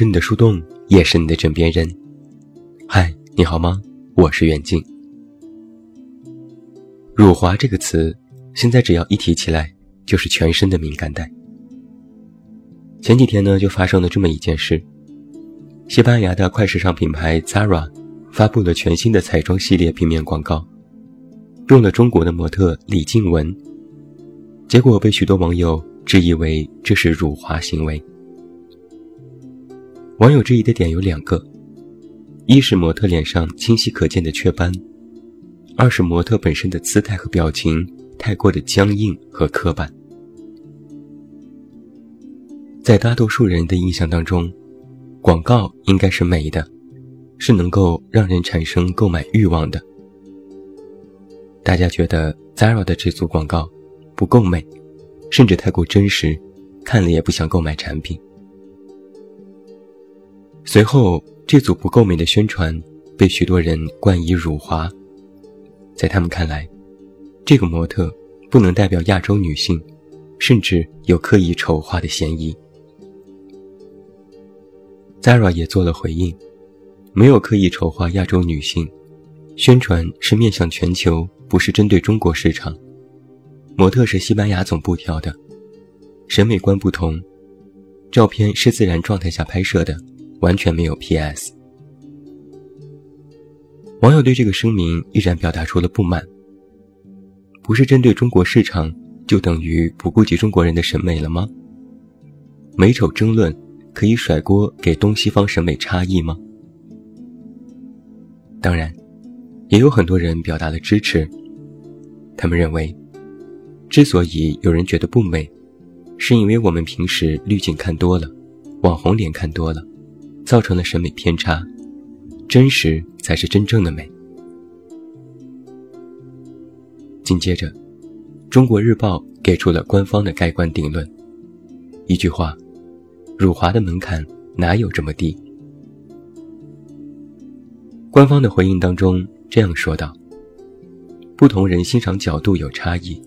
是你的树洞，也是你的枕边人。嗨，你好吗？我是袁静。辱华这个词，现在只要一提起来，就是全身的敏感带。前几天呢，就发生了这么一件事：西班牙的快时尚品牌 Zara 发布了全新的彩妆系列平面广告，用了中国的模特李静雯，结果被许多网友质疑为这是辱华行为。网友质疑的点有两个：一是模特脸上清晰可见的雀斑；二是模特本身的姿态和表情太过的僵硬和刻板。在大多数人的印象当中，广告应该是美的，是能够让人产生购买欲望的。大家觉得 Zara 的这组广告不够美，甚至太过真实，看了也不想购买产品。随后，这组不够美的宣传被许多人冠以辱华。在他们看来，这个模特不能代表亚洲女性，甚至有刻意丑化的嫌疑。Zara 也做了回应，没有刻意丑化亚洲女性，宣传是面向全球，不是针对中国市场。模特是西班牙总部挑的，审美观不同，照片是自然状态下拍摄的。完全没有 P.S。网友对这个声明依然表达出了不满。不是针对中国市场，就等于不顾及中国人的审美了吗？美丑争论可以甩锅给东西方审美差异吗？当然，也有很多人表达了支持。他们认为，之所以有人觉得不美，是因为我们平时滤镜看多了，网红脸看多了。造成了审美偏差，真实才是真正的美。紧接着，《中国日报》给出了官方的盖棺定论，一句话：辱华的门槛哪有这么低？官方的回应当中这样说道：“不同人欣赏角度有差异，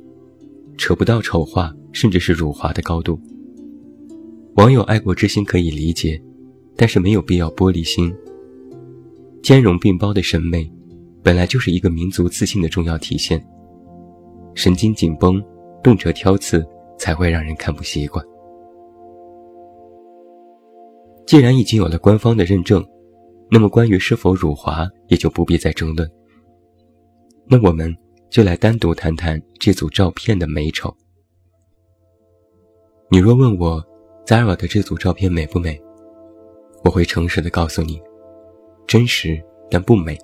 扯不到丑化甚至是辱华的高度。网友爱国之心可以理解。”但是没有必要玻璃心。兼容并包的审美，本来就是一个民族自信的重要体现。神经紧绷、动辄挑刺，才会让人看不习惯。既然已经有了官方的认证，那么关于是否辱华，也就不必再争论。那我们就来单独谈谈这组照片的美丑。你若问我，Zara 的这组照片美不美？我会诚实的告诉你，真实但不美。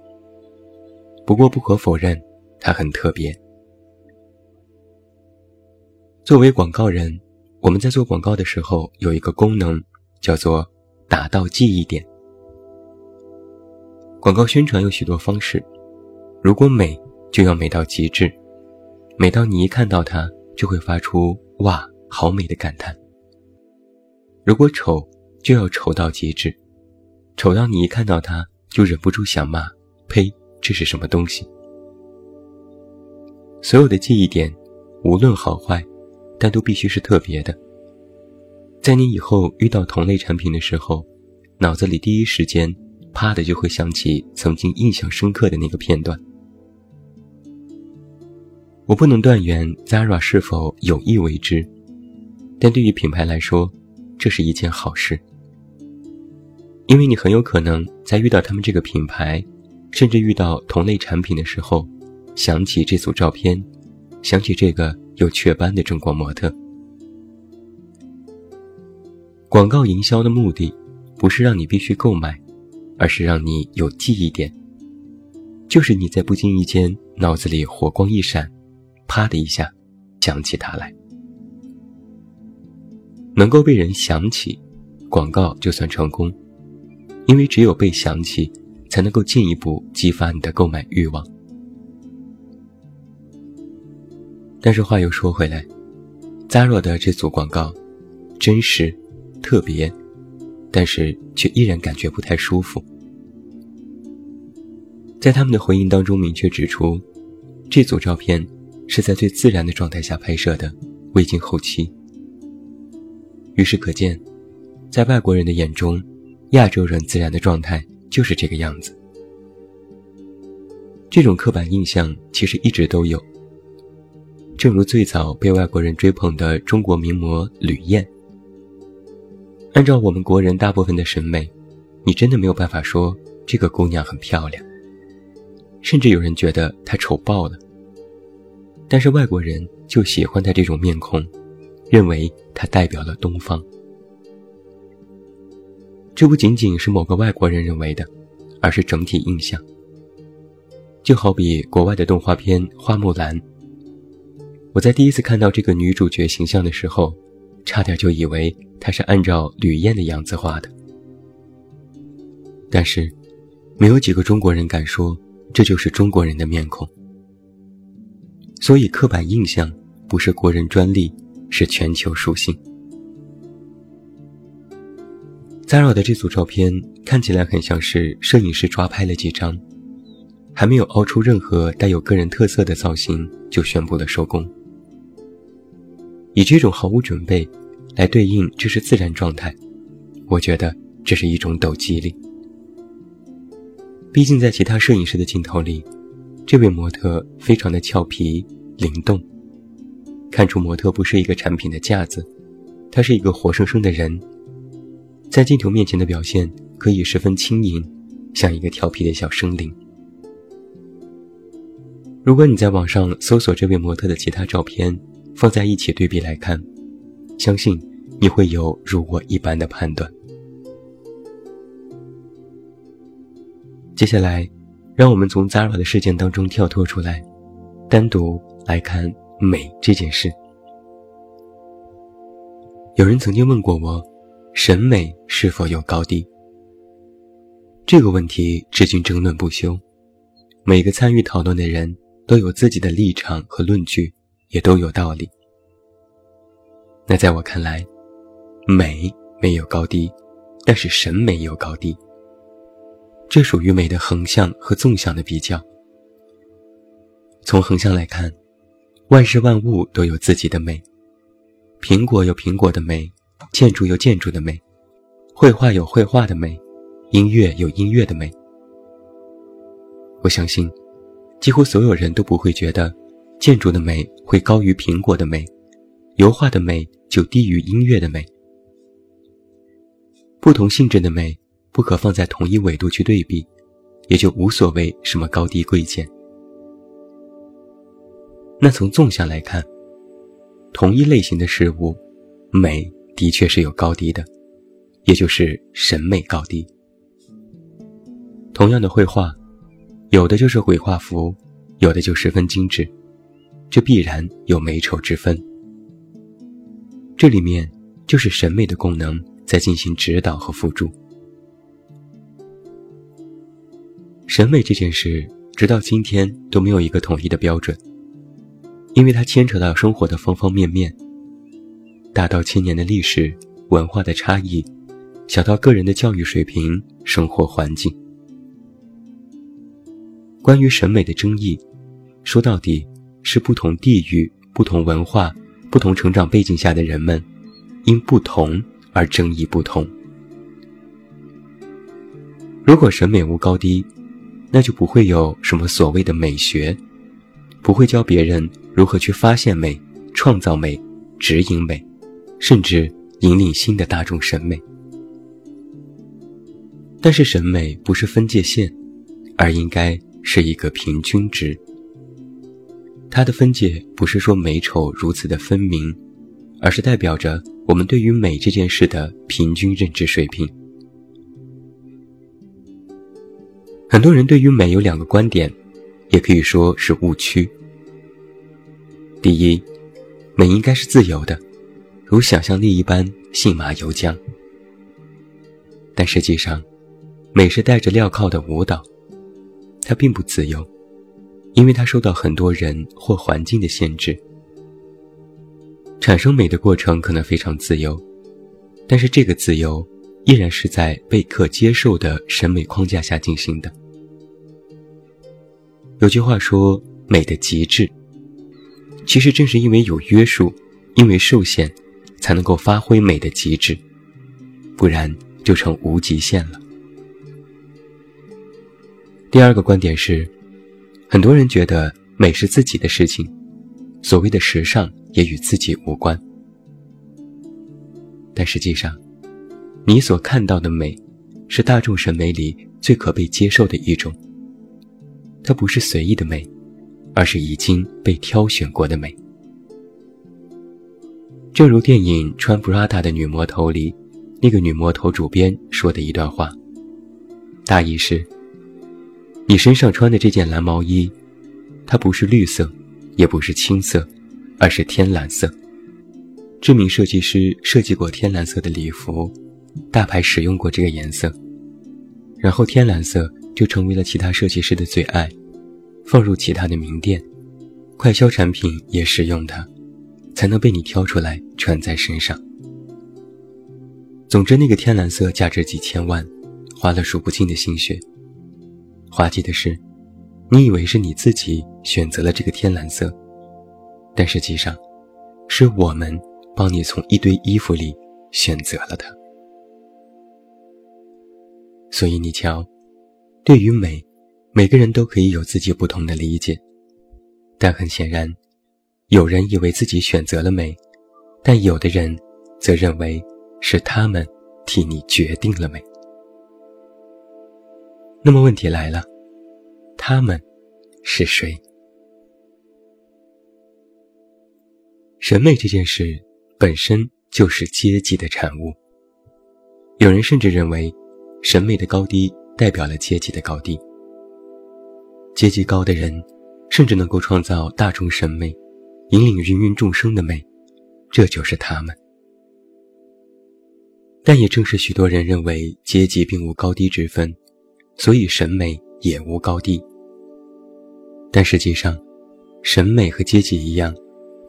不过不可否认，它很特别。作为广告人，我们在做广告的时候有一个功能，叫做打到记忆点。广告宣传有许多方式，如果美，就要美到极致，美到你一看到它就会发出“哇，好美”的感叹。如果丑，就要丑到极致，丑到你一看到它就忍不住想骂：“呸，这是什么东西？”所有的记忆点，无论好坏，但都必须是特别的。在你以后遇到同类产品的时候，脑子里第一时间啪的就会想起曾经印象深刻的那个片段。我不能断言 Zara 是否有意为之，但对于品牌来说，这是一件好事。因为你很有可能在遇到他们这个品牌，甚至遇到同类产品的时候，想起这组照片，想起这个有雀斑的中国模特。广告营销的目的，不是让你必须购买，而是让你有记忆点，就是你在不经意间脑子里火光一闪，啪的一下想起它来，能够被人想起，广告就算成功。因为只有被想起，才能够进一步激发你的购买欲望。但是话又说回来，Zara 的这组广告，真实、特别，但是却依然感觉不太舒服。在他们的回应当中明确指出，这组照片是在最自然的状态下拍摄的，未经后期。于是可见，在外国人的眼中。亚洲人自然的状态就是这个样子。这种刻板印象其实一直都有。正如最早被外国人追捧的中国名模吕燕，按照我们国人大部分的审美，你真的没有办法说这个姑娘很漂亮，甚至有人觉得她丑爆了。但是外国人就喜欢她这种面孔，认为她代表了东方。这不仅仅是某个外国人认为的，而是整体印象。就好比国外的动画片《花木兰》，我在第一次看到这个女主角形象的时候，差点就以为她是按照吕燕的样子画的。但是，没有几个中国人敢说这就是中国人的面孔。所以，刻板印象不是国人专利，是全球属性。Zara 的这组照片看起来很像是摄影师抓拍了几张。还没有凹出任何带有个人特色的造型，就宣布了收工。以这种毫无准备来对应这是自然状态，我觉得这是一种抖机灵。毕竟在其他摄影师的镜头里，这位模特非常的俏皮灵动，看出模特不是一个产品的架子，她是一个活生生的人，在镜头面前的表现可以十分轻盈，像一个调皮的小生灵。如果你在网上搜索这位模特的其他照片，放在一起对比来看，相信你会有如我一般的判断。接下来，让我们从 Zara 的事件当中跳脱出来，单独来看美这件事。有人曾经问过我，审美是否有高低？这个问题至今争论不休，每个参与讨论的人。都有自己的立场和论据，也都有道理。那在我看来，美没有高低，但是审美有高低。这属于美的横向和纵向的比较。从横向来看，万事万物都有自己的美，苹果有苹果的美，建筑有建筑的美，绘画有绘画的美，音乐有音乐的美。我相信。几乎所有人都不会觉得，建筑的美会高于苹果的美，油画的美就低于音乐的美。不同性质的美不可放在同一纬度去对比，也就无所谓什么高低贵贱。那从纵向来看，同一类型的事物，美的确是有高低的，也就是审美高低。同样的绘画。有的就是鬼画符，有的就十分精致，这必然有美丑之分。这里面就是审美的功能在进行指导和辅助。审美这件事，直到今天都没有一个统一的标准，因为它牵扯到生活的方方面面，大到千年的历史文化的差异，小到个人的教育水平、生活环境。关于审美的争议，说到底是不同地域、不同文化、不同成长背景下的人们，因不同而争议不同。如果审美无高低，那就不会有什么所谓的美学，不会教别人如何去发现美、创造美、指引美，甚至引领新的大众审美。但是审美不是分界线，而应该。是一个平均值，它的分界不是说美丑如此的分明，而是代表着我们对于美这件事的平均认知水平。很多人对于美有两个观点，也可以说是误区。第一，美应该是自由的，如想象力一般信马由缰。但实际上，美是带着镣铐的舞蹈。它并不自由，因为它受到很多人或环境的限制。产生美的过程可能非常自由，但是这个自由依然是在被可接受的审美框架下进行的。有句话说：“美的极致。”其实正是因为有约束，因为受限，才能够发挥美的极致，不然就成无极限了。第二个观点是，很多人觉得美是自己的事情，所谓的时尚也与自己无关。但实际上，你所看到的美，是大众审美里最可被接受的一种。它不是随意的美，而是已经被挑选过的美。正如电影《穿 Prada 的女魔头》里，那个女魔头主编说的一段话，大意是：你身上穿的这件蓝毛衣，它不是绿色，也不是青色，而是天蓝色。知名设计师设计过天蓝色的礼服，大牌使用过这个颜色，然后天蓝色就成为了其他设计师的最爱，放入其他的名店，快销产品也使用它，才能被你挑出来穿在身上。总之，那个天蓝色价值几千万，花了数不尽的心血。滑稽的是，你以为是你自己选择了这个天蓝色，但实际上，是我们。帮你从一堆衣服里选择了它，所以你瞧，对于美，每个人都可以有自己不同的理解。但很显然，有人以为自己选择了美，但有的人则认为是他们替你决定了美。那么问题来了，他们是谁？审美这件事。本身就是阶级的产物。有人甚至认为，审美的高低代表了阶级的高低。阶级高的人，甚至能够创造大众审美，引领芸芸众生的美，这就是他们。但也正是许多人认为阶级并无高低之分，所以审美也无高低。但实际上，审美和阶级一样。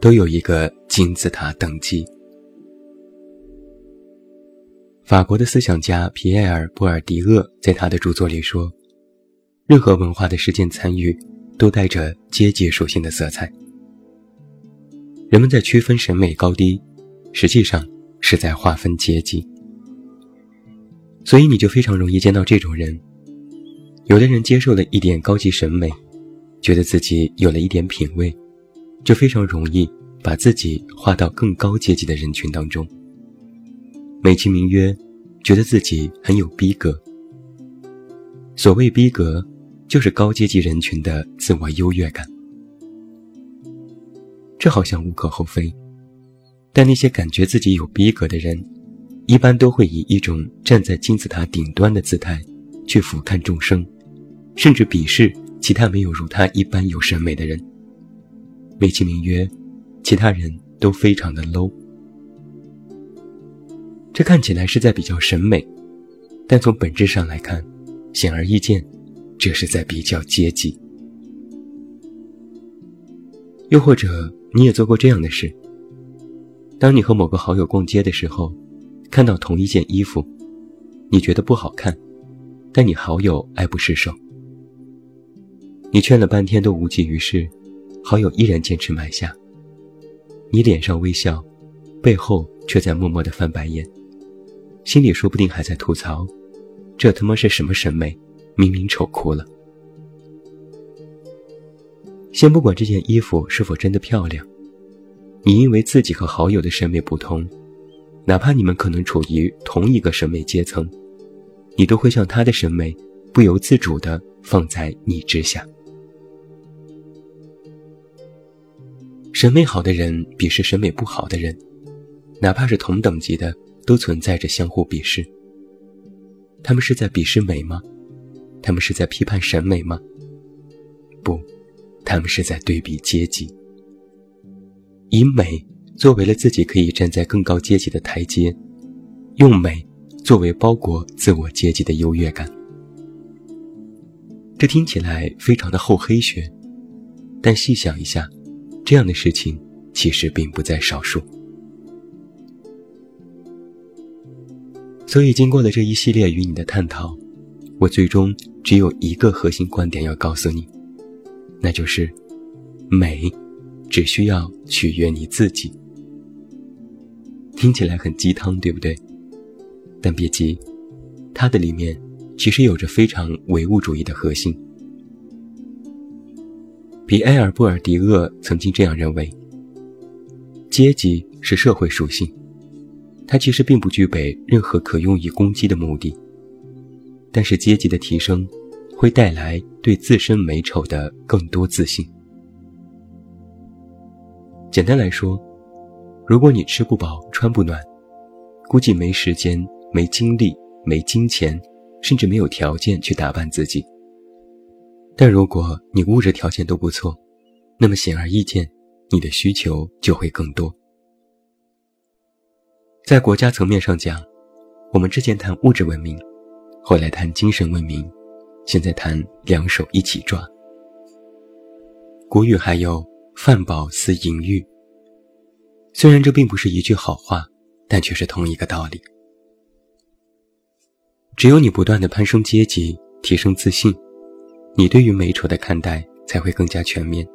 都有一个金字塔等级。法国的思想家皮埃尔·布尔迪厄在他的著作里说：“任何文化的实践参与，都带着阶级属性的色彩。人们在区分审美高低，实际上是在划分阶级。所以你就非常容易见到这种人：有的人接受了一点高级审美，觉得自己有了一点品味。”就非常容易把自己划到更高阶级的人群当中，美其名曰，觉得自己很有逼格。所谓逼格，就是高阶级人群的自我优越感。这好像无可厚非，但那些感觉自己有逼格的人，一般都会以一种站在金字塔顶端的姿态去俯瞰众生，甚至鄙视其他没有如他一般有审美的人。美其名曰，其他人都非常的 low。这看起来是在比较审美，但从本质上来看，显而易见，这是在比较阶级。又或者，你也做过这样的事：当你和某个好友逛街的时候，看到同一件衣服，你觉得不好看，但你好友爱不释手，你劝了半天都无济于事。好友依然坚持买下，你脸上微笑，背后却在默默的翻白眼，心里说不定还在吐槽：“这他妈是什么审美？明明丑哭了。”先不管这件衣服是否真的漂亮，你因为自己和好友的审美不同，哪怕你们可能处于同一个审美阶层，你都会将他的审美不由自主地放在你之下。审美好的人鄙视审美不好的人，哪怕是同等级的，都存在着相互鄙视。他们是在鄙视美吗？他们是在批判审美吗？不，他们是在对比阶级，以美作为了自己可以站在更高阶级的台阶，用美作为包裹自我阶级的优越感。这听起来非常的厚黑学，但细想一下。这样的事情其实并不在少数，所以经过了这一系列与你的探讨，我最终只有一个核心观点要告诉你，那就是美只需要取悦你自己。听起来很鸡汤，对不对？但别急，它的里面其实有着非常唯物主义的核心。皮埃尔·布尔迪厄曾经这样认为：阶级是社会属性，它其实并不具备任何可用以攻击的目的。但是阶级的提升，会带来对自身美丑的更多自信。简单来说，如果你吃不饱穿不暖，估计没时间、没精力、没金钱，甚至没有条件去打扮自己。但如果你物质条件都不错，那么显而易见，你的需求就会更多。在国家层面上讲，我们之前谈物质文明，后来谈精神文明，现在谈两手一起抓。古语还有“饭饱思淫欲”，虽然这并不是一句好话，但却是同一个道理。只有你不断的攀升阶级，提升自信。你对于美丑的看待才会更加全面。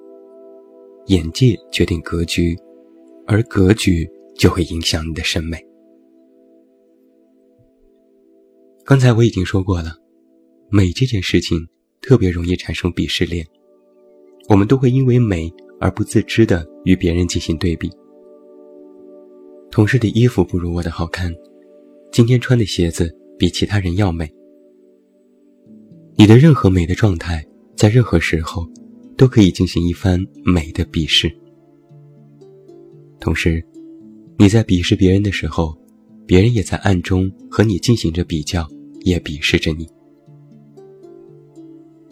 眼界决定格局，而格局就会影响你的审美。刚才我已经说过了，美这件事情特别容易产生鄙视链，我们都会因为美而不自知的与别人进行对比。同事的衣服不如我的好看，今天穿的鞋子比其他人要美。你的任何美的状态，在任何时候，都可以进行一番美的鄙视。同时，你在鄙视别人的时候，别人也在暗中和你进行着比较，也鄙视着你。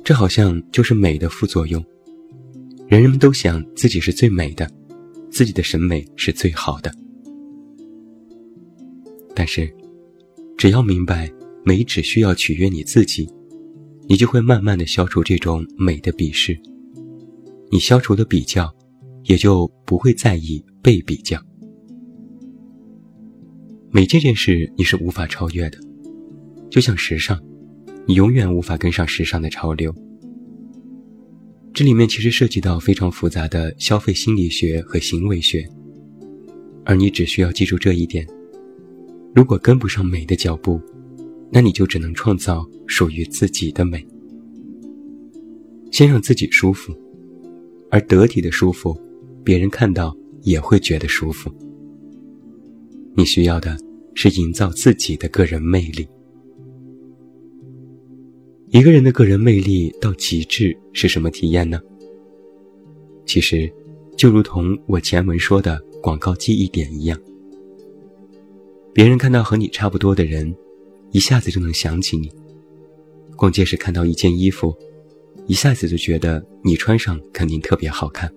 这好像就是美的副作用。人人们都想自己是最美的，自己的审美是最好的。但是，只要明白美只需要取悦你自己。你就会慢慢的消除这种美的鄙视，你消除了比较，也就不会在意被比较。美这件事你是无法超越的，就像时尚，你永远无法跟上时尚的潮流。这里面其实涉及到非常复杂的消费心理学和行为学，而你只需要记住这一点：如果跟不上美的脚步。那你就只能创造属于自己的美，先让自己舒服，而得体的舒服，别人看到也会觉得舒服。你需要的是营造自己的个人魅力。一个人的个人魅力到极致是什么体验呢？其实，就如同我前文说的广告记忆点一样，别人看到和你差不多的人。一下子就能想起你。逛街时看到一件衣服，一下子就觉得你穿上肯定特别好看。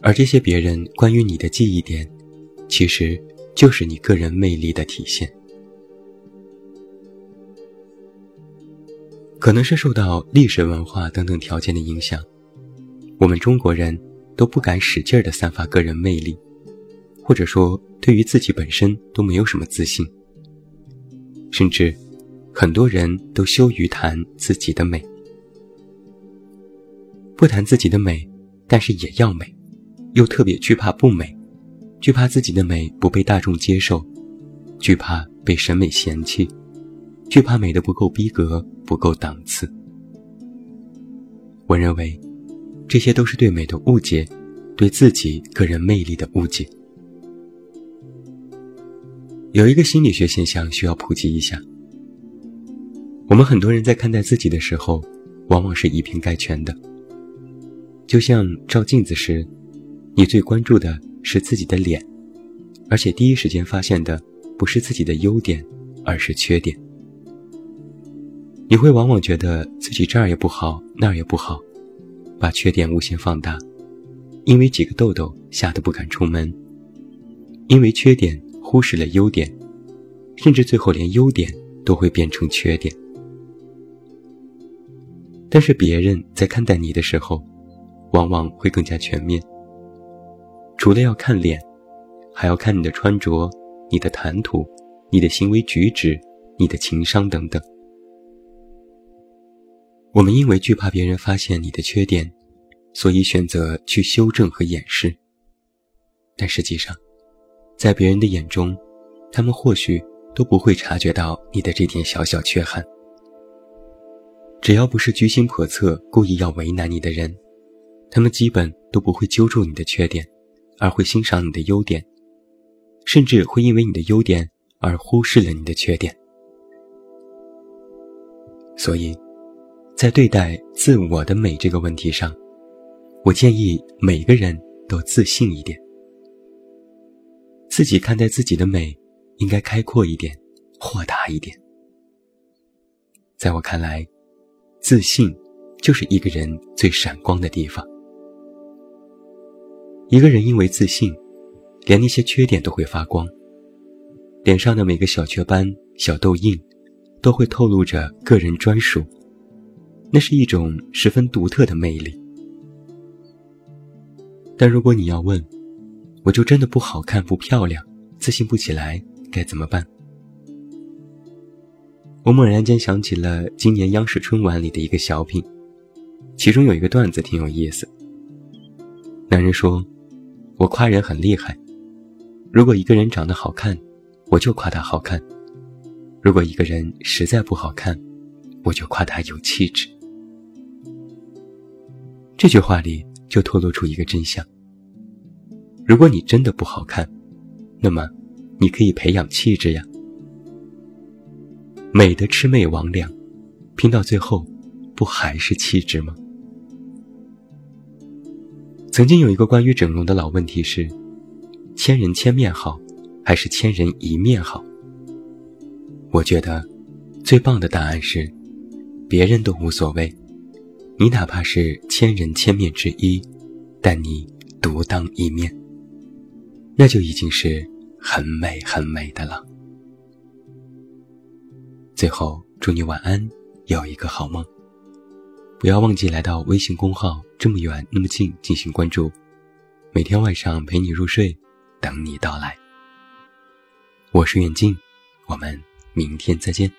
而这些别人关于你的记忆点，其实就是你个人魅力的体现。可能是受到历史文化等等条件的影响，我们中国人都不敢使劲儿的散发个人魅力，或者说对于自己本身都没有什么自信。甚至，很多人都羞于谈自己的美，不谈自己的美，但是也要美，又特别惧怕不美，惧怕自己的美不被大众接受，惧怕被审美嫌弃，惧怕美的不够逼格、不够档次。我认为，这些都是对美的误解，对自己个人魅力的误解。有一个心理学现象需要普及一下。我们很多人在看待自己的时候，往往是以偏概全的。就像照镜子时，你最关注的是自己的脸，而且第一时间发现的不是自己的优点，而是缺点。你会往往觉得自己这儿也不好，那儿也不好，把缺点无限放大，因为几个痘痘吓得不敢出门，因为缺点。忽视了优点，甚至最后连优点都会变成缺点。但是别人在看待你的时候，往往会更加全面。除了要看脸，还要看你的穿着、你的谈吐、你的行为举止、你的情商等等。我们因为惧怕别人发现你的缺点，所以选择去修正和掩饰。但实际上，在别人的眼中，他们或许都不会察觉到你的这点小小缺憾。只要不是居心叵测、故意要为难你的人，他们基本都不会揪住你的缺点，而会欣赏你的优点，甚至会因为你的优点而忽视了你的缺点。所以，在对待自我的美这个问题上，我建议每个人都自信一点，自己看待自己的美应该开阔一点，豁达一点。在我看来。自信，就是一个人最闪光的地方。一个人因为自信，连那些缺点都会发光。脸上的每个小雀斑、小痘印，都会透露着个人专属，那是一种十分独特的魅力。但如果你要问，我就真的不好看、不漂亮，自信不起来，该怎么办？我猛然间想起了今年央视春晚里的一个小品，其中有一个段子挺有意思。男人说：“我夸人很厉害，如果一个人长得好看，我就夸他好看；如果一个人实在不好看，我就夸他有气质。”这句话里就透露出一个真相：如果你真的不好看，那么你可以培养气质呀。美的魑魅魍魉，拼到最后，不还是气质吗？曾经有一个关于整容的老问题是：千人千面好，还是千人一面好？我觉得，最棒的答案是，别人都无所谓，你哪怕是千人千面之一，但你独当一面，那就已经是很美很美的了。最后，祝你晚安，有一个好梦。不要忘记来到微信公号“这么远那么近”进行关注，每天晚上陪你入睡，等你到来。我是远近，我们明天再见。